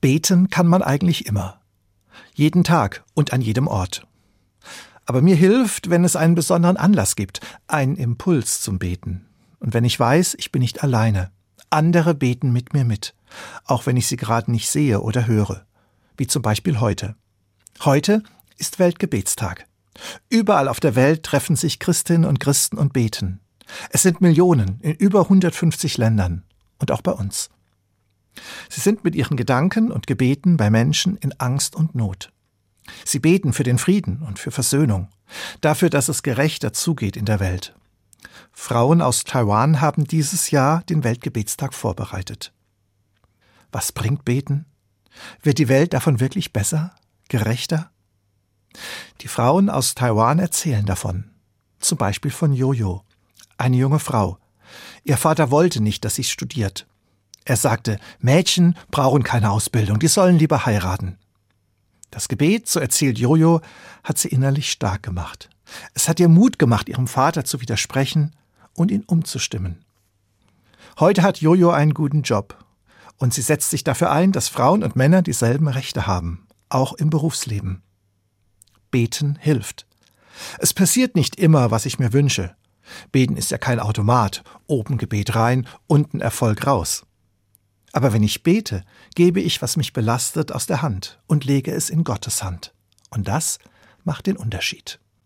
Beten kann man eigentlich immer. Jeden Tag und an jedem Ort. Aber mir hilft, wenn es einen besonderen Anlass gibt, einen Impuls zum Beten. Und wenn ich weiß, ich bin nicht alleine. Andere beten mit mir mit, auch wenn ich sie gerade nicht sehe oder höre. Wie zum Beispiel heute. Heute ist Weltgebetstag. Überall auf der Welt treffen sich Christinnen und Christen und beten. Es sind Millionen in über 150 Ländern und auch bei uns. Sie sind mit ihren Gedanken und Gebeten bei Menschen in Angst und Not. Sie beten für den Frieden und für Versöhnung, dafür, dass es gerechter zugeht in der Welt. Frauen aus Taiwan haben dieses Jahr den Weltgebetstag vorbereitet. Was bringt Beten? Wird die Welt davon wirklich besser, gerechter? Die Frauen aus Taiwan erzählen davon. Zum Beispiel von Jojo, eine junge Frau. Ihr Vater wollte nicht, dass sie studiert. Er sagte, Mädchen brauchen keine Ausbildung, die sollen lieber heiraten. Das Gebet, so erzählt Jojo, hat sie innerlich stark gemacht. Es hat ihr Mut gemacht, ihrem Vater zu widersprechen und ihn umzustimmen. Heute hat Jojo einen guten Job und sie setzt sich dafür ein, dass Frauen und Männer dieselben Rechte haben, auch im Berufsleben. Beten hilft. Es passiert nicht immer, was ich mir wünsche. Beten ist ja kein Automat, oben Gebet rein, unten Erfolg raus. Aber wenn ich bete, gebe ich, was mich belastet, aus der Hand und lege es in Gottes Hand. Und das macht den Unterschied.